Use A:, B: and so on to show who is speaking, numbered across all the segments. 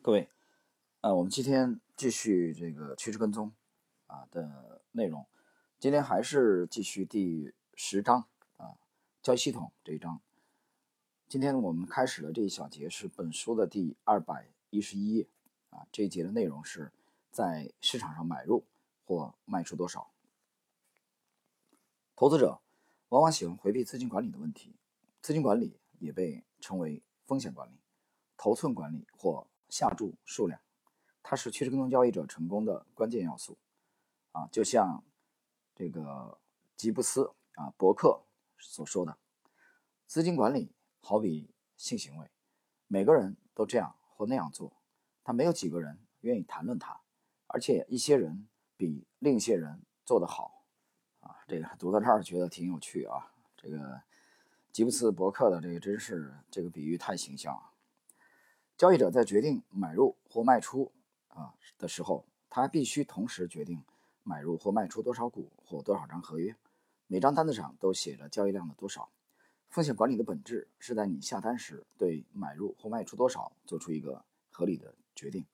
A: 各位，呃，我们今天继续这个趋势跟踪啊的内容。今天还是继续第十章啊，交易系统这一章。今天我们开始的这一小节是本书的第二百一十一页啊。这一节的内容是在市场上买入或卖出多少。投资者往往喜欢回避资金管理的问题，资金管理也被称为风险管理、头寸管理或。下注数量，它是趋势跟踪交易者成功的关键要素啊！就像这个吉布斯啊伯克所说的，资金管理好比性行为，每个人都这样或那样做，但没有几个人愿意谈论它，而且一些人比另一些人做得好啊！这个读到这儿觉得挺有趣啊！这个吉布斯伯克的这个真是这个比喻太形象了。交易者在决定买入或卖出啊的时候，他必须同时决定买入或卖出多少股或多少张合约。每张单子上都写着交易量的多少。风险管理的本质是在你下单时对买入或卖出多少做出一个合理的决定，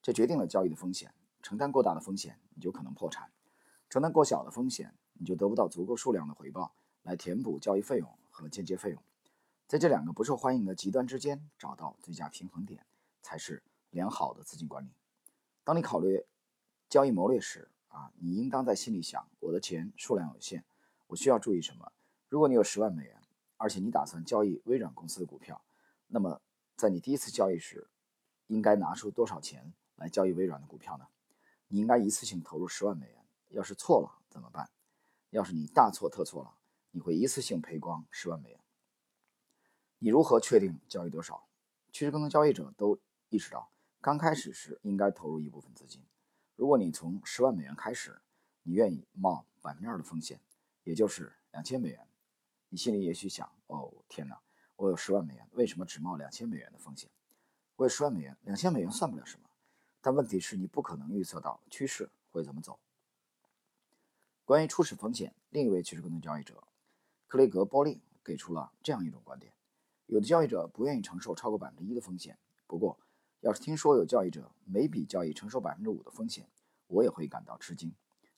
A: 这决定了交易的风险。承担过大的风险，你就可能破产；承担过小的风险，你就得不到足够数量的回报来填补交易费用和间接费用。在这两个不受欢迎的极端之间找到最佳平衡点，才是良好的资金管理。当你考虑交易谋略时，啊，你应当在心里想：我的钱数量有限，我需要注意什么？如果你有十万美元，而且你打算交易微软公司的股票，那么在你第一次交易时，应该拿出多少钱来交易微软的股票呢？你应该一次性投入十万美元。要是错了怎么办？要是你大错特错了，你会一次性赔光十万美元。你如何确定交易多少？趋势跟踪交易者都意识到，刚开始时应该投入一部分资金。如果你从十万美元开始，你愿意冒百分之二的风险，也就是两千美元。你心里也许想：哦，天哪，我有十万美元，为什么只冒两千美元的风险？我有十万美元，两千美元算不了什么。但问题是你不可能预测到趋势会怎么走。关于初始风险，另一位趋势跟踪交易者克雷格·波利给出了这样一种观点。有的交易者不愿意承受超过百分之一的风险。不过，要是听说有交易者每笔交易承受百分之五的风险，我也会感到吃惊。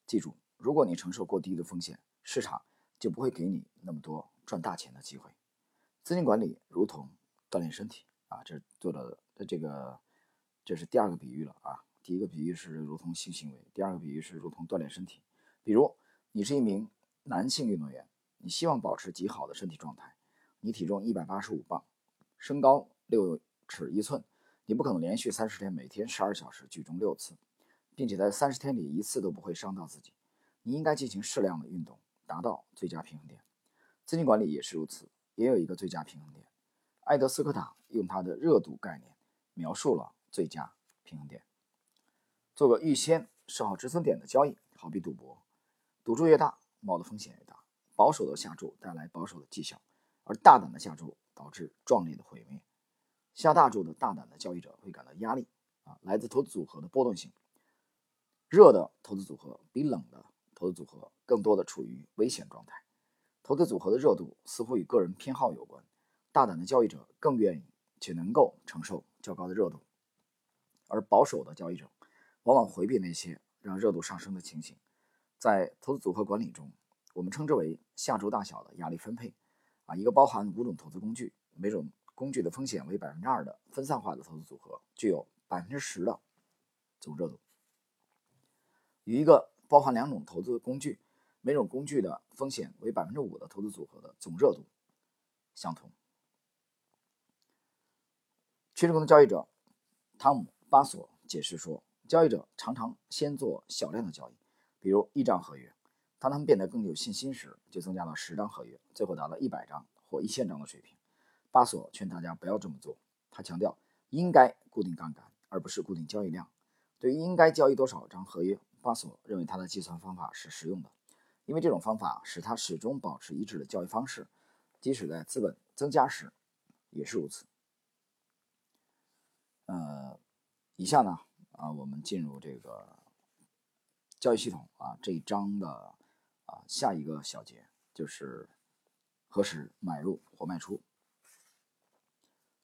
A: 记住，如果你承受过低的风险，市场就不会给你那么多赚大钱的机会。资金管理如同锻炼身体啊，这做的这个这是第二个比喻了啊。第一个比喻是如同性行为，第二个比喻是如同锻炼身体。比如，你是一名男性运动员，你希望保持极好的身体状态。你体重一百八十五磅，身高六尺一寸，你不可能连续三十天每天十二小时举重六次，并且在三十天里一次都不会伤到自己。你应该进行适量的运动，达到最佳平衡点。资金管理也是如此，也有一个最佳平衡点。埃德斯科塔用他的热度概念描述了最佳平衡点。做个预先设好止损点的交易，好比赌博，赌注越大，冒的风险越大。保守的下注带来保守的绩效。而大胆的下注导致壮烈的毁灭。下大注的大胆的交易者会感到压力啊，来自投资组合的波动性。热的投资组合比冷的投资组合更多的处于危险状态。投资组合的热度似乎与个人偏好有关。大胆的交易者更愿意且能够承受较高的热度，而保守的交易者往往回避那些让热度上升的情形。在投资组合管理中，我们称之为下注大小的压力分配。一个包含五种投资工具，每种工具的风险为百分之二的分散化的投资组合，具有百分之十的总热度，与一个包含两种投资工具，每种工具的风险为百分之五的投资组合的总热度相同。趋势跟踪交易者汤姆·巴索解释说，交易者常常先做小量的交易，比如一张合约。当他们变得更有信心时，就增加了十张合约，最后达到一百张或一千张的水平。巴索劝大家不要这么做。他强调应该固定杠杆，而不是固定交易量。对于应该交易多少张合约，巴索认为他的计算方法是实用的，因为这种方法使他始终保持一致的交易方式，即使在资本增加时也是如此。呃，以下呢，啊，我们进入这个交易系统啊这一章的。啊，下一个小节就是何时买入或卖出。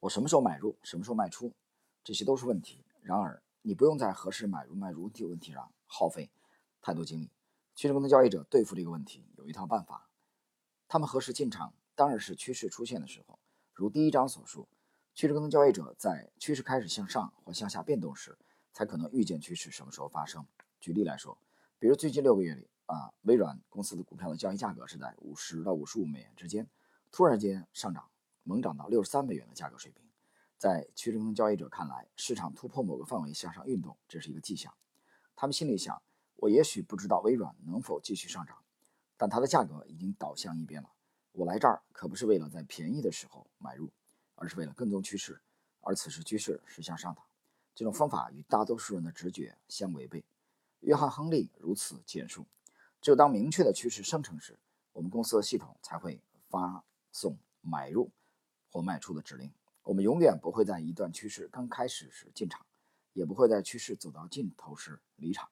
A: 我什么时候买入，什么时候卖出，这些都是问题然而，你不用在何时买入卖入这个问题上耗费太多精力。趋势跟踪交易者对付这个问题有一套办法。他们何时进场，当然是趋势出现的时候。如第一章所述，趋势跟踪交易者在趋势开始向上或向下变动时，才可能预见趋势什么时候发生。举例来说，比如最近六个月里啊，微软公司的股票的交易价格是在五十到五十五美元之间，突然间上涨，猛涨到六十三美元的价格水平。在趋势跟踪交易者看来，市场突破某个范围向上运动，这是一个迹象。他们心里想：我也许不知道微软能否继续上涨，但它的价格已经倒向一边了。我来这儿可不是为了在便宜的时候买入，而是为了跟踪趋势。而此时趋势是向上的。这种方法与大多数人的直觉相违背。约翰·亨利如此简述：只有当明确的趋势生成时，我们公司的系统才会发送买入或卖出的指令。我们永远不会在一段趋势刚开始时进场，也不会在趋势走到尽头时离场。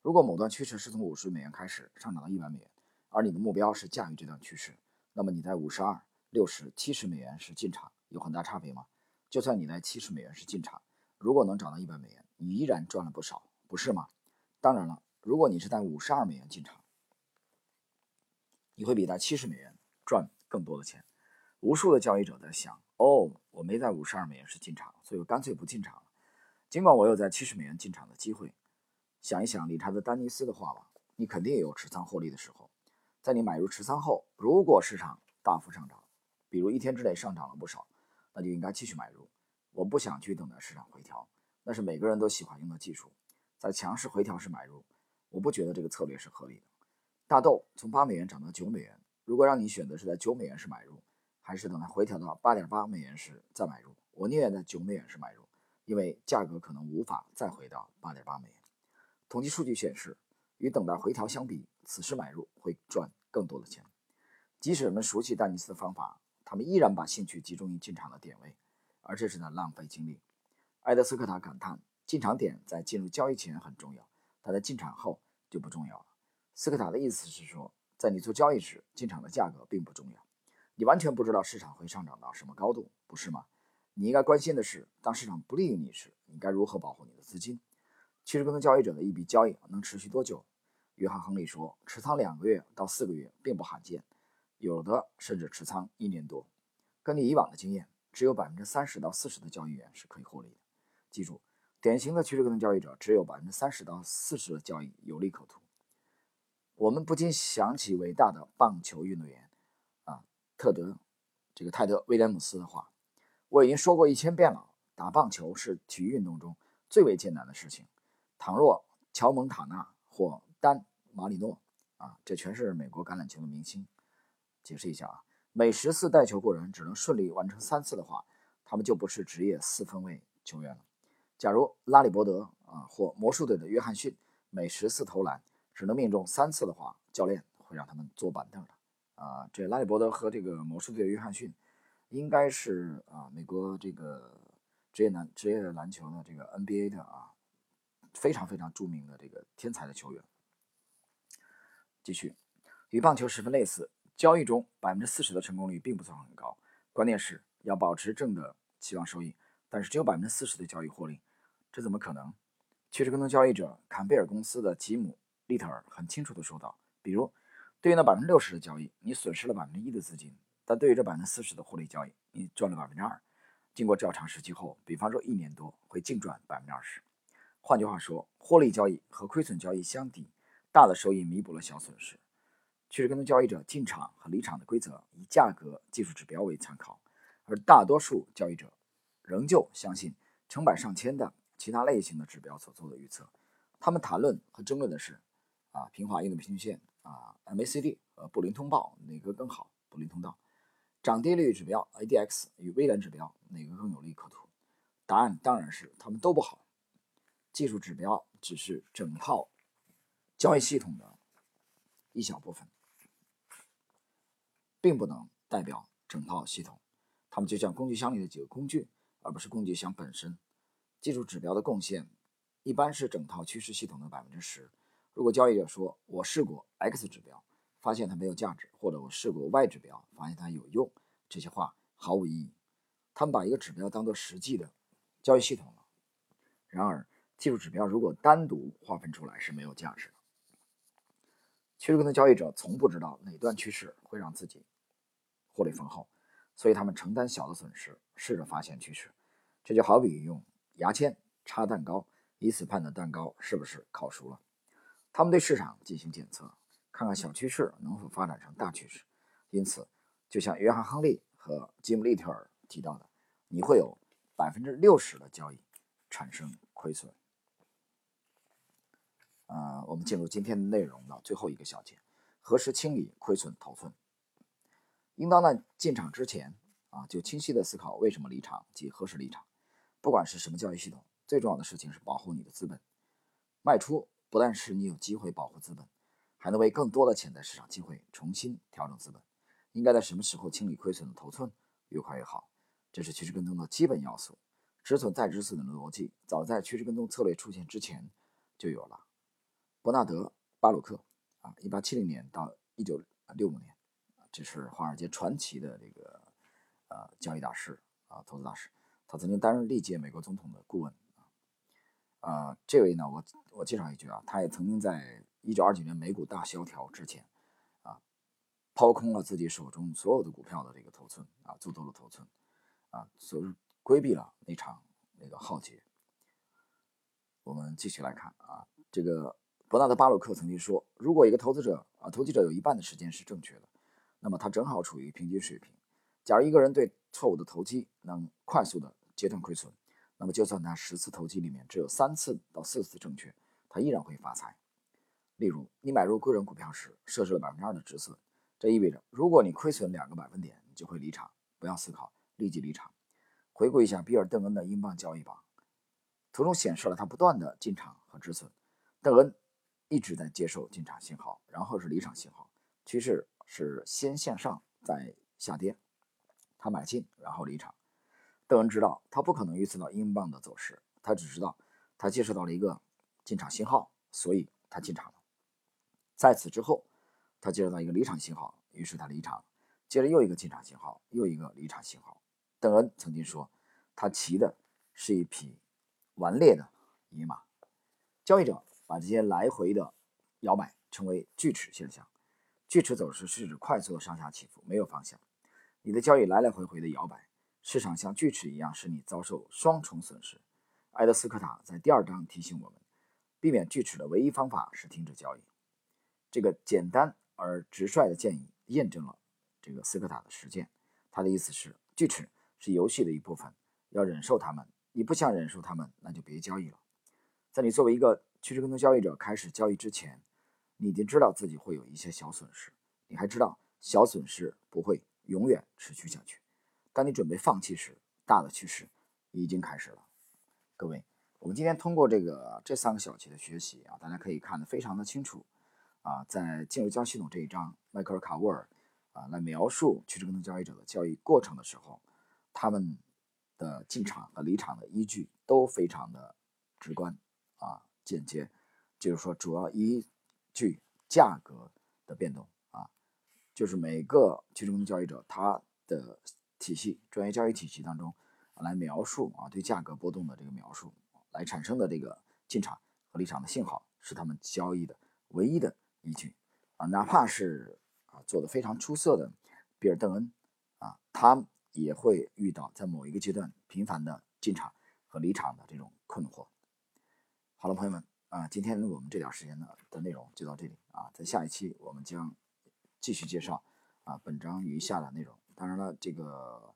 A: 如果某段趋势是从五十美元开始上涨到一百美元，而你的目标是驾驭这段趋势，那么你在五十二、六十、七十美元时进场有很大差别吗？就算你在七十美元时进场，如果能涨到一百美元，你依然赚了不少，不是吗？当然了，如果你是在五十二美元进场，你会比在七十美元赚更多的钱。无数的交易者在想。哦，我没在五十二美元时进场，所以我干脆不进场了。尽管我有在七十美元进场的机会。想一想理查德·丹尼斯的话吧，你肯定也有持仓获利的时候。在你买入持仓后，如果市场大幅上涨，比如一天之内上涨了不少，那就应该继续买入。我不想去等待市场回调，那是每个人都喜欢用的技术，在强势回调时买入。我不觉得这个策略是合理的。大豆从八美元涨到九美元，如果让你选择是在九美元时买入。还是等它回调到八点八美元时再买入。我宁愿在九美元时买入，因为价格可能无法再回到八点八美元。统计数据显示，与等待回调相比，此时买入会赚更多的钱。即使人们熟悉丹尼斯的方法，他们依然把兴趣集中于进场的点位，而这是在浪费精力。埃德斯科塔感叹：进场点在进入交易前很重要，但在进场后就不重要了。斯科塔的意思是说，在你做交易时，进场的价格并不重要。你完全不知道市场会上涨到什么高度，不是吗？你应该关心的是，当市场不利于你时，你该如何保护你的资金？其实跟踪交易者的一笔交易能持续多久？约翰·亨利说，持仓两个月到四个月并不罕见，有的甚至持仓一年多。根据以往的经验，只有百分之三十到四十的交易员是可以获利的。记住，典型的趋势跟踪交易者只有百分之三十到四十的交易有利可图。我们不禁想起伟大的棒球运动员啊。特德，这个泰德·威廉姆斯的话，我已经说过一千遍了。打棒球是体育运动中最为艰难的事情。倘若乔·蒙塔纳或丹·马里诺啊，这全是美国橄榄球的明星。解释一下啊，每十次带球过人只能顺利完成三次的话，他们就不是职业四分卫球员了。假如拉里·伯德啊或魔术队的约翰逊每十次投篮只能命中三次的话，教练会让他们坐板凳的。啊，这拉里伯德和这个魔术队的约翰逊，应该是啊美国这个职业篮职业篮球的这个 NBA 的啊非常非常著名的这个天才的球员。继续，与棒球十分类似，交易中百分之四十的成功率并不算很高，关键是要保持正的期望收益，但是只有百分之四十的交易获利，这怎么可能？趋势跟踪交易者坎贝尔公司的吉姆利特尔很清楚地说道，比如。对应的百分之六十的交易，你损失了百分之一的资金；但对于这百分之四十的获利交易，你赚了百分之二。经过较长时期后，比方说一年多，会净赚百分之二十。换句话说，获利交易和亏损交易相抵，大的收益弥补了小损失。趋势跟踪交易者进场和离场的规则以价格技术指标为参考，而大多数交易者仍旧相信成百上千的其他类型的指标所做的预测。他们谈论和争论的是：啊，平滑移动平均线。啊，MACD 和布林通道哪个更好？布林通道，涨跌率指标 ADX 与微蓝指标哪个更有利可图？答案当然是他们都不好。技术指标只是整套交易系统的一小部分，并不能代表整套系统。它们就像工具箱里的几个工具，而不是工具箱本身。技术指标的贡献一般是整套趋势系统的百分之十。如果交易者说“我试过 X 指标，发现它没有价值”，或者“我试过 Y 指标，发现它有用”，这些话毫无意义。他们把一个指标当做实际的交易系统了。然而，技术指标如果单独划分出来是没有价值的。趋势跟踪交易者从不知道哪段趋势会让自己获利丰厚，所以他们承担小的损失，试着发现趋势。这就好比用牙签插蛋糕，以此判断蛋糕是不是烤熟了。他们对市场进行检测，看看小趋势能否发展成大趋势。因此，就像约翰·亨利和吉姆·利特尔提到的，你会有百分之六十的交易产生亏损。呃，我们进入今天的内容的最后一个小节：何时清理亏损头寸？应当在进场之前啊，就清晰的思考为什么离场及何时离场。不管是什么交易系统，最重要的事情是保护你的资本。卖出不但是你有机会保护资本，还能为更多的潜在市场机会重新调整资本。应该在什么时候清理亏损的头寸？越快越好。这是趋势跟踪的基本要素。止损再止损的逻辑，早在趋势跟踪策略出现之前就有了。伯纳德·巴鲁克啊，1870年到1965年，这是华尔街传奇的这个呃交易大师啊，投资大师。他曾经担任历届美国总统的顾问啊。呃，这位呢，我我介绍一句啊，他也曾经在1929年美股大萧条之前。啊抛空了自己手中所有的股票的这个头寸啊，做多了头寸啊，所以规避了那场那个浩劫。我们继续来看啊，这个伯纳德·巴鲁克曾经说，如果一个投资者啊，投机者有一半的时间是正确的，那么他正好处于平均水平。假如一个人对错误的投机能快速的阶段亏损，那么就算他十次投机里面只有三次到四次正确，他依然会发财。例如，你买入个人股票时设置了百分之二的止损。这意味着，如果你亏损两个百分点，你就会离场，不要思考，立即离场。回顾一下比尔·邓恩的英镑交易榜，图中显示了他不断的进场和止损。邓恩一直在接受进场信号，然后是离场信号，趋势是先向上再下跌，他买进然后离场。邓恩知道他不可能预测到英镑的走势，他只知道他接受到了一个进场信号，所以他进场了。在此之后。他接收到一个离场信号，于是他离场，接着又一个进场信号，又一个离场信号。邓恩曾经说，他骑的是一匹顽劣的野马。交易者把这些来回的摇摆称为锯齿现象。锯齿走势是指快速的上下起伏，没有方向。你的交易来来回回的摇摆，市场像锯齿一样，使你遭受双重损失。埃德斯科塔在第二章提醒我们，避免锯齿的唯一方法是停止交易。这个简单。而直率的建议验证了这个斯科塔的实践。他的意思是，锯齿是游戏的一部分，要忍受他们。你不想忍受他们，那就别交易了。在你作为一个趋势跟踪交易者开始交易之前，你已经知道自己会有一些小损失。你还知道小损失不会永远持续下去。当你准备放弃时，大的趋势已经开始了。各位，我们今天通过这个这三个小节的学习啊，大家可以看得非常的清楚。啊，在进入交易系统这一章，迈克尔·卡沃尔啊来描述趋势跟踪交易者的交易过程的时候，他们的进场和离场的依据都非常的直观啊简洁，就是说主要依据价格的变动啊，就是每个趋势跟踪交易者他的体系专业交易体系当中来描述啊对价格波动的这个描述来产生的这个进场和离场的信号是他们交易的唯一的。依据啊，哪怕是啊做的非常出色的比尔·邓恩啊，他也会遇到在某一个阶段频繁的进场和离场的这种困惑。好了，朋友们啊，今天我们这点时间呢的内容就到这里啊，在下一期我们将继续介绍啊本章余下的内容。当然了，这个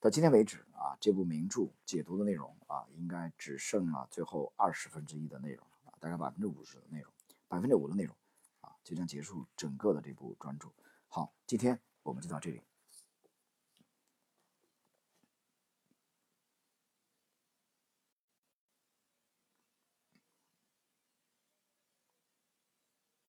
A: 到今天为止啊，这部名著解读的内容啊，应该只剩了最后二十分之一的内容啊，大概百分之五十的内容。百分之五的内容，啊，就将结束整个的这部专著。好，今天我们就到这里。